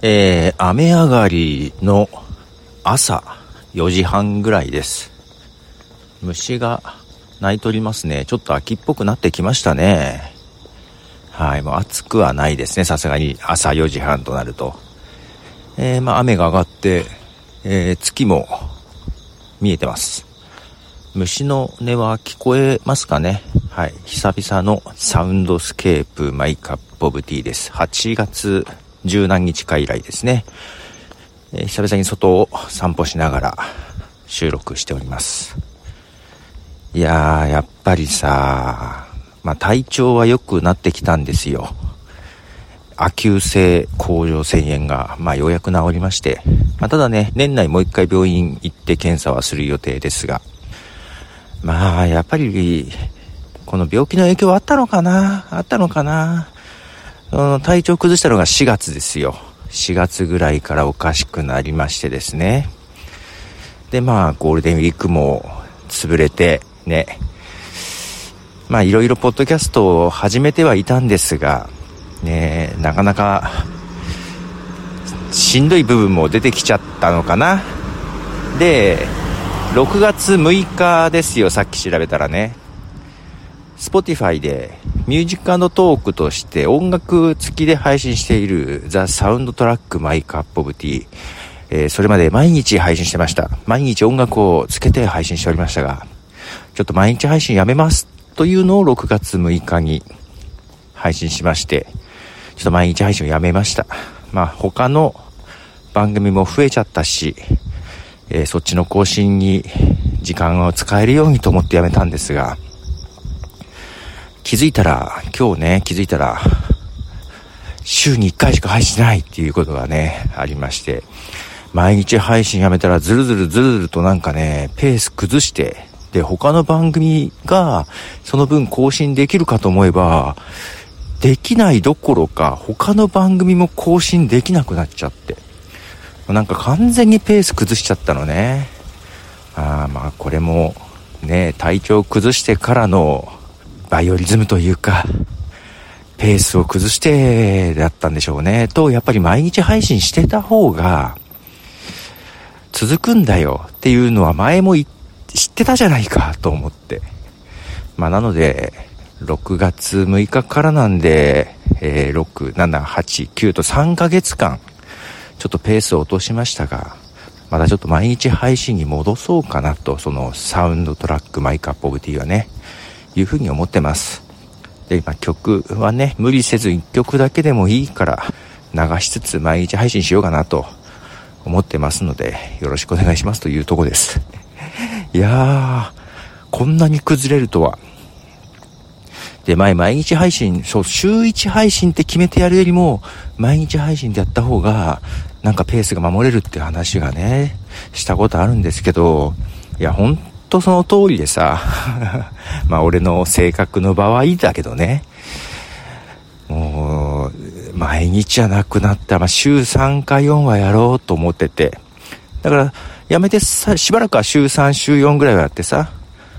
えー、雨上がりの朝4時半ぐらいです。虫が鳴いておりますね。ちょっと秋っぽくなってきましたね。はい、もう暑くはないですね。さすがに朝4時半となると。えー、まあ雨が上がって、えー、月も見えてます。虫の音は聞こえますかね？はい。久々の Soundscape My Cup of Tea です。8月十何日か以来ですね。えー、久々に外を散歩しながら収録しております。いやー、やっぱりさ、まあ、体調は良くなってきたんですよ。亜急性甲状腺炎が、まあ、ようやく治りまして、まあ、ただね、年内もう一回病院行って検査はする予定ですが、まあ、やっぱり、この病気の影響はあったのかな？あったのかな？体調崩したのが4月ですよ。4月ぐらいからおかしくなりましてですね。で、まあ、ゴールデンウィークも潰れて、ね。まあ、いろいろポッドキャストを始めてはいたんですが、ね、なかなか、しんどい部分も出てきちゃったのかな？で、6月6日ですよ、さっき調べたらね。Spotify で Music Talk として音楽付きで配信している The Soundtrack My Cup of Tea、えー、それまで毎日配信してました。毎日音楽をつけて配信しておりましたが、ちょっと毎日配信やめますというのを6月6日に配信しまして、ちょっと毎日配信をやめました。まあ他の番組も増えちゃったし、えー、そっちの更新に時間を使えるようにと思ってやめたんですが、気づいたら、今日ね、気づいたら、週に1回しか配信しないっていうことがね、ありまして、毎日配信やめたらずるずるずるずるとなんかね、ペース崩して、で、他の番組がその分更新できるかと思えば、できないどころか、他の番組も更新できなくなっちゃって。なんか完全にペース崩しちゃったのね。ああ、まあこれも、ね、体調崩してからのバイオリズムというか、ペースを崩してだったんでしょうね。と、やっぱり毎日配信してた方が、続くんだよっていうのは前も知ってたじゃないかと思って。まあなので、6月6日からなんで、えー、6、7、8、9と3ヶ月間、ちょっとペースを落としましたが、またちょっと毎日配信に戻そうかなと、その Soundtrack My Cup of Tea はね。いうふうに思ってます。で、今曲はね、無理せず1曲だけでもいいから流しつつ毎日配信しようかなと思ってますので、よろしくお願いしますというとこです。いやー、こんなに崩れるとは。で、前毎日配信、そう、週1配信って決めてやるよりも、毎日配信でやった方が、なんかペースが守れるって話がね、したことあるんですけど、いや、本とその通りでさ、まあ俺の性格の場合だけどね、もう、毎日じゃなくなった、まあ週3か4はやろうと思ってて、だから、やめてさ、しばらくは週3、週4ぐらいはやってさ、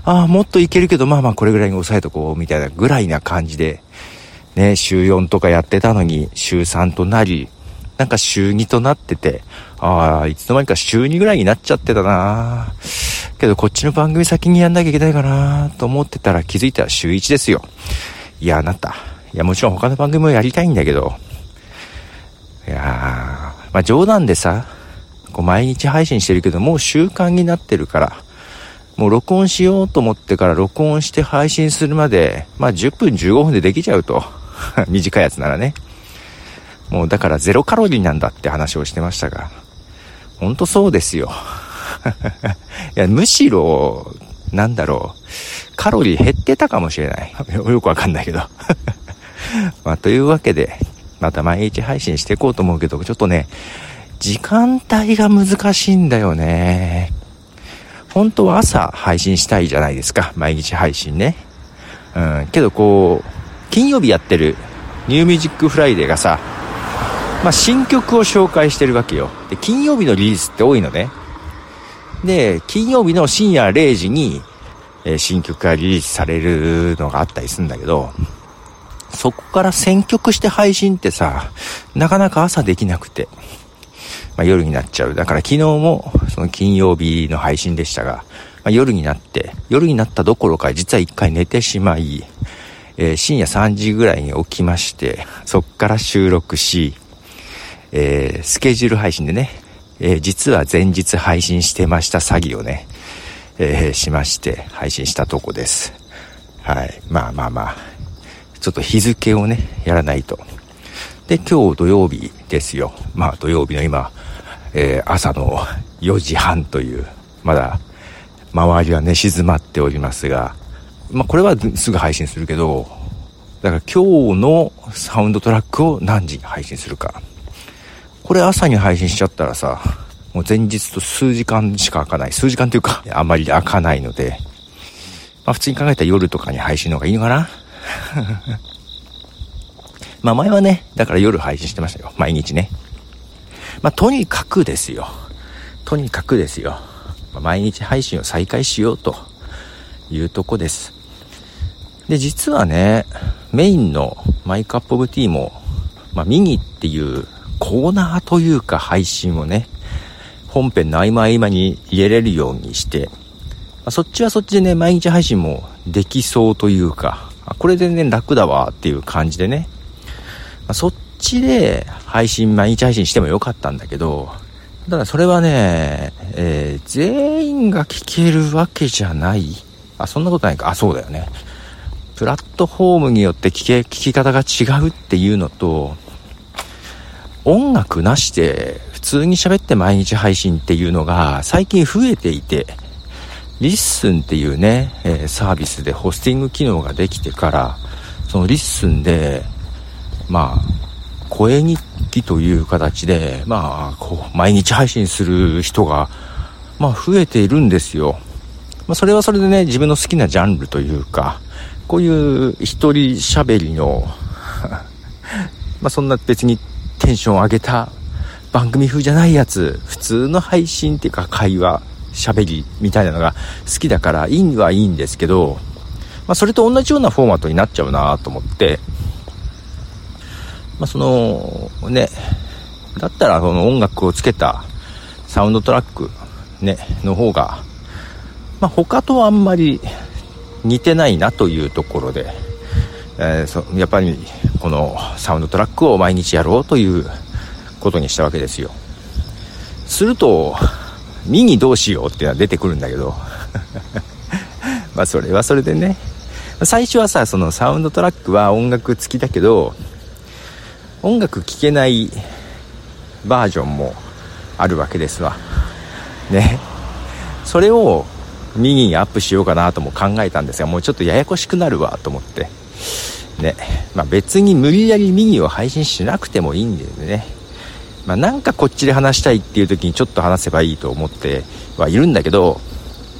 ああ、もっといけるけど、まあまあこれぐらいに抑えとこう、みたいなぐらいな感じで、ね、週4とかやってたのに、週3となり、なんか週2となってて、ああ、いつの間にか週2ぐらいになっちゃってたなけどこっちの番組先にやんなきゃいけないかなと思ってたら気づいたら週1ですよ。いや、なった。いや、もちろん他の番組もやりたいんだけど、いやー、まあ冗談でさ、こう毎日配信してるけど、もう習慣になってるから、もう録音しようと思ってから録音して配信するまで、まあ10分15分でできちゃうと。短いやつならね。もうだからゼロカロリーなんだって話をしてましたが、ほんとそうですよ。いや、むしろ、なんだろう、カロリー減ってたかもしれない。よくわかんないけど。まあ、というわけで、また毎日配信していこうと思うけど、ちょっとね、時間帯が難しいんだよね。本当は朝配信したいじゃないですか。毎日配信ね。うん。けどこう、金曜日やってる New Music Friday がさ、まあ、新曲を紹介してるわけよ。で、金曜日のリリースって多いのね。で、金曜日の深夜0時に、えー、新曲がリリースされるのがあったりするんだけど、そこから選曲して配信ってさ、なかなか朝できなくて、まあ、夜になっちゃう。だから昨日も、その金曜日の配信でしたが、まあ、夜になって、夜になったどころか実は一回寝てしまい、えー、深夜3時ぐらいに起きまして、そっから収録し、えー、スケジュール配信でね、えー、実は前日配信してました詐欺をね、えしまして、配信したとこです。はい。まあまあまあ、ちょっと日付をね、やらないと。で、今日土曜日ですよ。まあ土曜日の今、えー、朝の4時半という、まだ周りは寝静まっておりますが、まあこれはすぐ配信するけど、だから今日のサウンドトラックを何時に配信するか。これ朝に配信しちゃったらさ、もう前日と数時間しか開かない。数時間というか、あまり開かないので、まあ普通に考えたら夜とかに配信の方がいいのかな まあ前はね、だから夜配信してましたよ。毎日ね。まあとにかくですよ。とにかくですよ。まあ、毎日配信を再開しようというとこです。で、実はね、メインのマイカップオブティーも、まあミニっていうコーナーというか配信をね、本編の合間合間に入れれるようにして、まあ、そっちはそっちでね、毎日配信もできそうというか、これ全然楽だわっていう感じでね、まあ、そっちで配信、毎日配信してもよかったんだけど、ただそれはね、えー、全員が聞けるわけじゃない。あ、そんなことないか。あ、そうだよね。プラットフォームによって聞け、聞き方が違うっていうのと、音楽なしで普通に喋って毎日配信っていうのが最近増えていて、LISTENっていうね、えー、サービスでホスティング機能ができてから、その LISTENで、まあ、声日記という形で、まあ、こう、毎日配信する人が、まあ、増えているんですよ。まあ、それはそれでね、自分の好きなジャンルというか、こういう一人喋りの まあ、そんな別にテンション上げた番組風じゃないやつ、普通の配信っていうか会話喋りみたいなのが好きだからいいはいいんですけど、まあ、それと同じようなフォーマットになっちゃうなと思って、まあ、その、ね、だったらその音楽をつけたサウンドトラック、ね、の方が、まあ、他とあんまり似てないなというところで、えー、そやっぱりこのサウンドトラックを毎日やろうということにしたわけですよ。すると、ミニどうしようっていうのは出てくるんだけど まあそれはそれでね最初はさそのサウンドトラックは音楽付きだけど音楽聴けないバージョンもあるわけですわ。ね。それをミニにアップしようかなとも考えたんですがもうちょっとややこしくなるわと思って。ね。まあ別に無理やり毎日配信しなくてもいいんでね。まあ、なんかこっちで話したいっていう時にちょっと話せばいいと思ってはいるんだけど、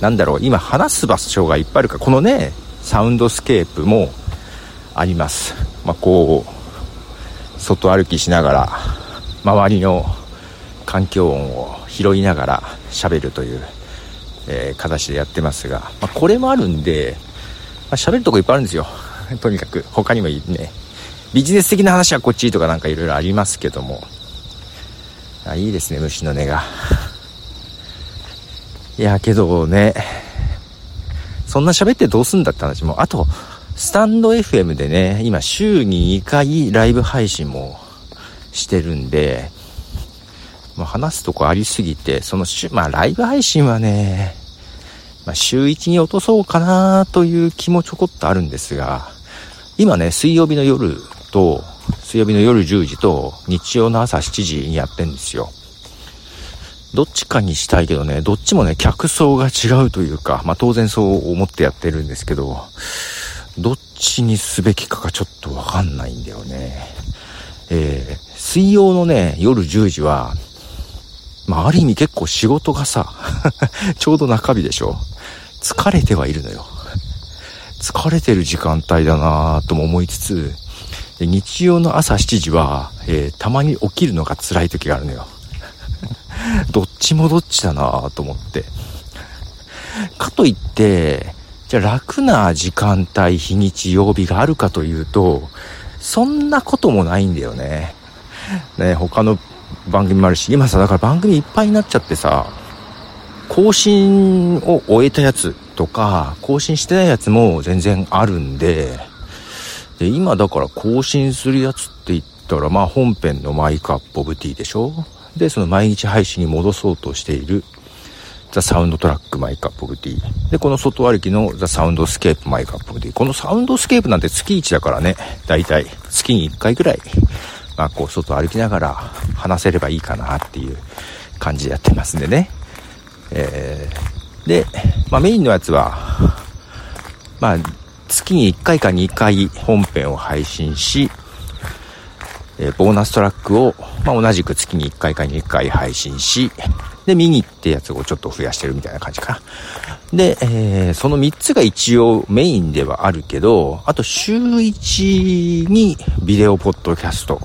なんだろう、今話す場所がいっぱいあるか、このね、サウンドスケープもあります。まあ、こう、外歩きしながら、周りの環境音を拾いながら喋るという、えー、形でやってますが、まあ、これもあるんで、まあ、喋るとこいっぱいあるんですよ。とにかく、他にもいいね。ビジネス的な話はこっちとかなんかいろいろありますけども、あいいですね虫の音がいやけどねそんな喋ってどうすんだって話もあとスタンド FM でね今週に2回ライブ配信もしてるんでもう話すとこありすぎてその週まあライブ配信はねまあ、週1に落とそうかなという気もちょこっとあるんですが、今ね、水曜日の夜と水曜日の夜10時と日曜の朝7時にやってんですよ。どっちかにしたいけどね、どっちもね、客層が違うというか、まあ当然そう思ってやってるんですけど、どっちにすべきかがちょっとわかんないんだよね。えー、水曜のね、夜10時は、まあある意味結構仕事がさ、ちょうど中日でしょ疲れてはいるのよ。疲れてる時間帯だなぁとも思いつつ、日曜の朝7時は、えー、たまに起きるのが辛い時があるのよ。どっちもどっちだなぁと思って。かといって、じゃあ楽な時間帯、日にち、曜日があるかというと、そんなこともないんだよね。ね、他の番組もあるし、今さ、だから番組いっぱいになっちゃってさ、更新を終えたやつとか、更新してないやつも全然あるんで、で、今だから更新するやつって言ったら、まあ本編の My Cup of Tea でしょ？で、その毎日配信に戻そうとしている The Soundtrack My Cup of Tea。で、この外歩きの The Soundscape My Cup of Tea。このサウンドスケープなんて月1だからね、だいたい月に1回ぐらい、まあこう外歩きながら話せればいいかなっていう感じでやってますんでね。えー、で、まあメインのやつは、まあ月に1回か2回本編を配信し、えー、ボーナストラックを、まあ、同じく月に1回か2回配信し、で、ミニってやつをちょっと増やしてるみたいな感じかな。で、えー、その3つが一応メインではあるけど、あと週1にビデオポッドキャスト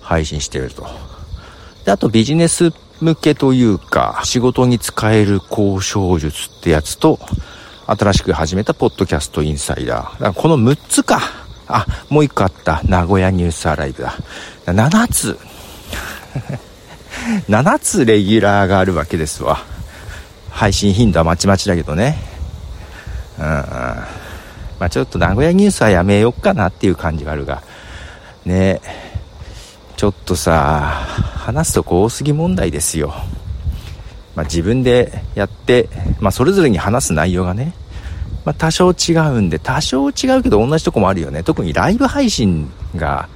配信してると。で、あとビジネス向けというか、仕事に使える交渉術ってやつと、新しく始めたポッドキャストインサイダー。だからこの6つか。あ、もう1個あった。名古屋ニュースアライブだ。7つ。7つレギュラーがあるわけですわ。配信頻度はまちまちだけどね。うん。まあちょっと名古屋ニュースはやめよっかなっていう感じがあるが。ねちょっとさ、話すとこ多すぎ問題ですよ。まあ自分でやって、まあそれぞれに話す内容がね、まあ多少違うんで、多少違うけど同じとこもあるよね。特にライブ配信が、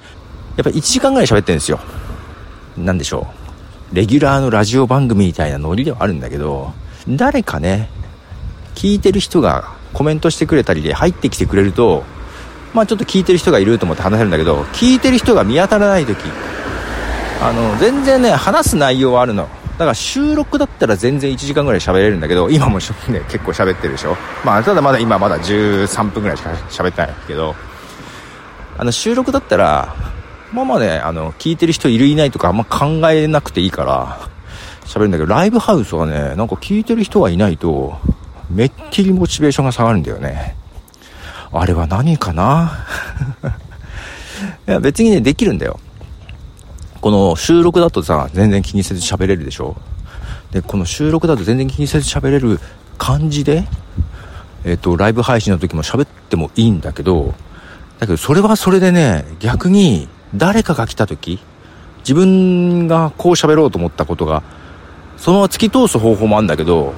やっぱ1時間ぐらい喋ってるんですよ。なんでしょう。レギュラーのラジオ番組みたいなノリではあるんだけど、誰かね、聞いてる人がコメントしてくれたりで入ってきてくれると、まあちょっと聞いてる人がいると思って話せるんだけど、聞いてる人が見当たらない時、あの、全然ね、話す内容はあるの。だから収録だったら全然1時間ぐらい喋れるんだけど、今もね、結構喋ってるでしょ。まあ、ただまだ今まだ13分ぐらいしか喋ってないけど、あの、収録だったら、まあまあね、あの、聞いてる人いるいないとかあんま考えなくていいから、喋るんだけど、ライブハウスはね、なんか聞いてる人がいないと、めっきりモチベーションが下がるんだよね。あれは何かな？いや、別にね、できるんだよ。この収録だとさ、全然気にせず喋れるでしょ？で、この収録だと全然気にせず喋れる感じで、えっ、と、ライブ配信の時も喋ってもいいんだけど、だけどそれはそれでね、逆に、誰かが来た時、自分がこう喋ろうと思ったことが、そのまま突き通す方法もあるんだけど、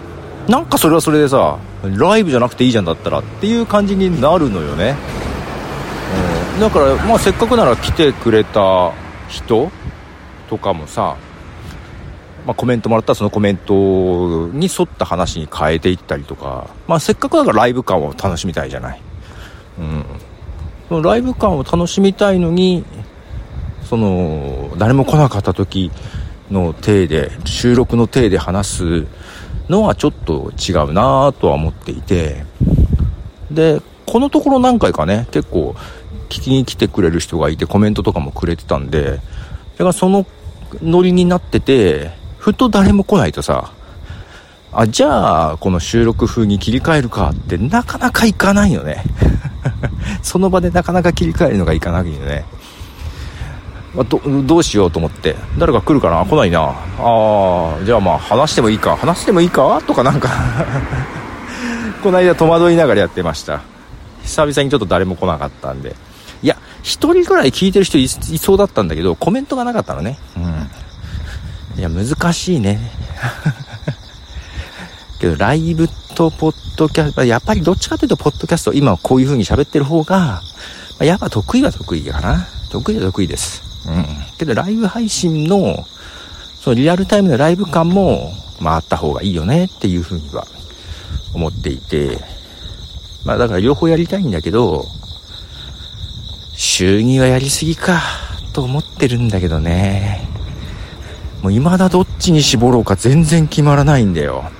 なんかそれはそれでさ、ライブじゃなくていいじゃんだったらっていう感じになるのよね。うん、だから、まあせっかくなら来てくれた人とかもさ、まあ、コメントもらったらそのコメントに沿った話に変えていったりとか、まあせっかくだからライブ感を楽しみたいじゃない。うん。そのライブ感を楽しみたいのに、その誰も来なかった時の体で収録の体で話すのはちょっと違うなとは思っていてでこのところ何回かね結構聞きに来てくれる人がいてコメントとかもくれてたんでだからそのノリになっててふと誰も来ないとさあじゃあこの収録風に切り替えるかってなかなかいかないよね。その場でなかなか切り替えるのがいかないよね。あ、どどうしようと思って。誰か来るかな？来ないな。ああじゃあまあ話してもいいか。話してもいいか？とかなんか。この間戸惑いながらやってました。久々にちょっと誰も来なかったんで。いや1人ぐらい聞いてる人いそうだったんだけどコメントがなかったのね。うん。いや難しいね。けどライブとポッドキャストやっぱりどっちかというとポッドキャスト今こういう風に喋ってる方がやっぱ得意は得意かな。得意は得意です。うん。けどライブ配信の、そのリアルタイムのライブ感も、まああった方がいいよねっていうふうには思っていて、まあだから両方やりたいんだけど、週2はやりすぎか、と思ってるんだけどね。もう未だどっちに絞ろうか全然決まらないんだよ。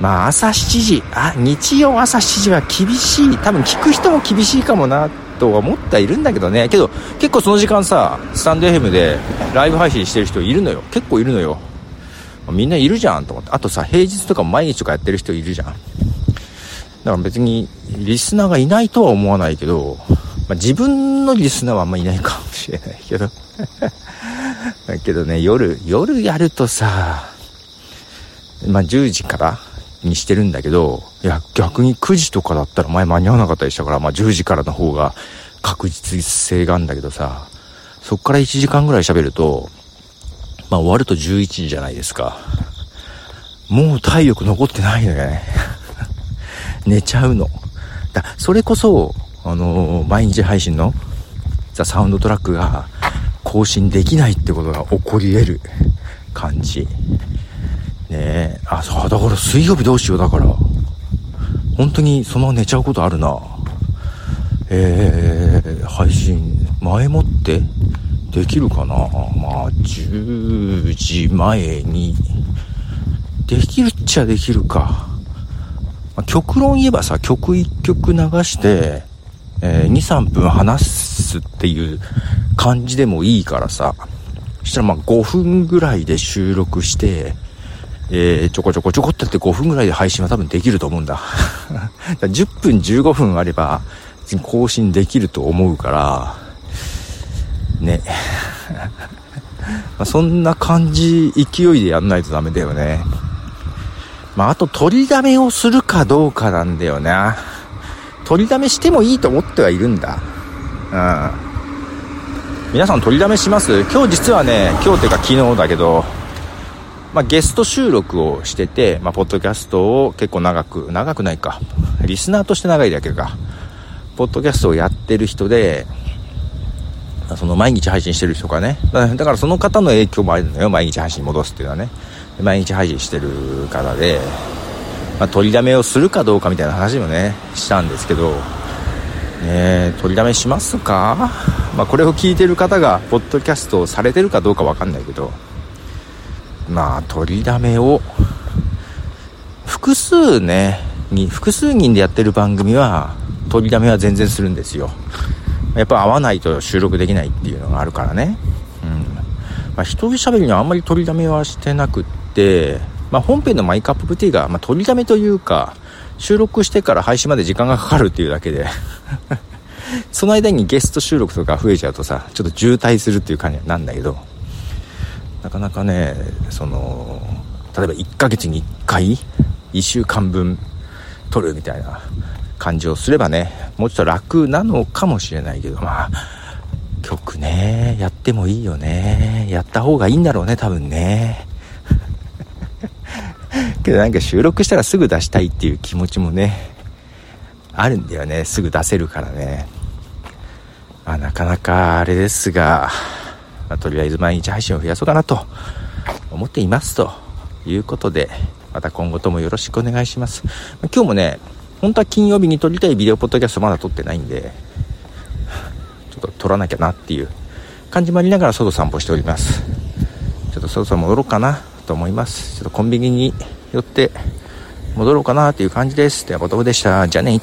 まあ朝7時、あ、日曜朝7時は厳しい。多分聞く人も厳しいかもなと思ってはいるんだけどね。けど、結構その時間さ、スタンド FM でライブ配信してる人いるのよ。結構いるのよ。みんないるじゃんと思って。あとさ、平日とか毎日とかやってる人いるじゃんだ。から別にリスナーがいないとは思わないけど、まあ、自分のリスナーはあんまいないかもしれないけど だけどね、夜、夜やるとさ、まあ、10時からにしてるんだけど、いや、逆に9時とかだったら前間に合わなかったりしたから、まあ、10時からの方が確実性があるんだけどさ、そっから1時間ぐらい喋ると、まあ、終わると11時じゃないですか。もう体力残ってないのよね。寝ちゃうの。だそれこそ、あのー、毎日配信のザ・サウンドトラックが更新できないってことが起こり得る感じ。ねえ。あ、そう、だから水曜日どうしようだから。本当にそのまま寝ちゃうことあるな。えー、配信、前もってできるかなまあ、10時前に、できるっちゃできるか。まあ、極論言えばさ、曲1曲流して、えー、2、3分話すっていう感じでもいいからさ、そしたらまあ5分ぐらいで収録して、えー、ちょこちょこちょこってやって5分ぐらいで配信は多分できると思うんだ。10分15分あれば、更新できると思うから、ね。まそんな感じ、勢いでやんないとダメだよね。まあ、あと取りだめをするかどうかなんだよな。取りだめしてもいいと思ってはいるんだ。うん。皆さん取りだめします？今日実はね、今日っていうか昨日だけど、まあ、ゲスト収録をしてて、まあ、ポッドキャストを結構長く、長くないか。リスナーとして長いだけか。ポッドキャストをやってる人で、その毎日配信してる人がね。だからその方の影響もあるのよ。毎日配信戻すっていうのはね。毎日配信してる方で、まあ、取りだめをするかどうかみたいな話もね、したんですけど、ね、取りだめしますか？まあ、これを聞いてる方が、ポッドキャストをされてるかどうかわかんないけど、まあ、取りだめを、複数ね、に、複数人でやってる番組は、取りだめは全然するんですよ。やっぱ合わないと収録できないっていうのがあるからね。うん。まあ、一人喋りにはあんまり取りだめはしてなくって、まあ、本編のマイカッププティーが、まあ、取りだめというか、収録してから配信まで時間がかかるっていうだけで その間にゲスト収録とか増えちゃうとさ、ちょっと渋滞するっていう感じなんだけど、なかなかね、その、例えば1ヶ月に1回、1週間分撮るみたいな感じをすればね、もうちょっと楽なのかもしれないけど、まあ、曲ね、やってもいいよね。やった方がいいんだろうね、多分ね。けどなんか収録したらすぐ出したいっていう気持ちもね、あるんだよね。すぐ出せるからね。まあなかなかあれですが、まあ、とりあえず毎日配信を増やそうかなと思っていますということで、また今後ともよろしくお願いします。今日もね、本当は金曜日に撮りたいビデオポッドキャストまだ撮ってないんで、ちょっと撮らなきゃなっていう感じもありながら外散歩しております。ちょっとそろそろ戻ろうかなと思います。ちょっとコンビニに寄って戻ろうかなっていう感じです。では、ボトムでした。じゃあね。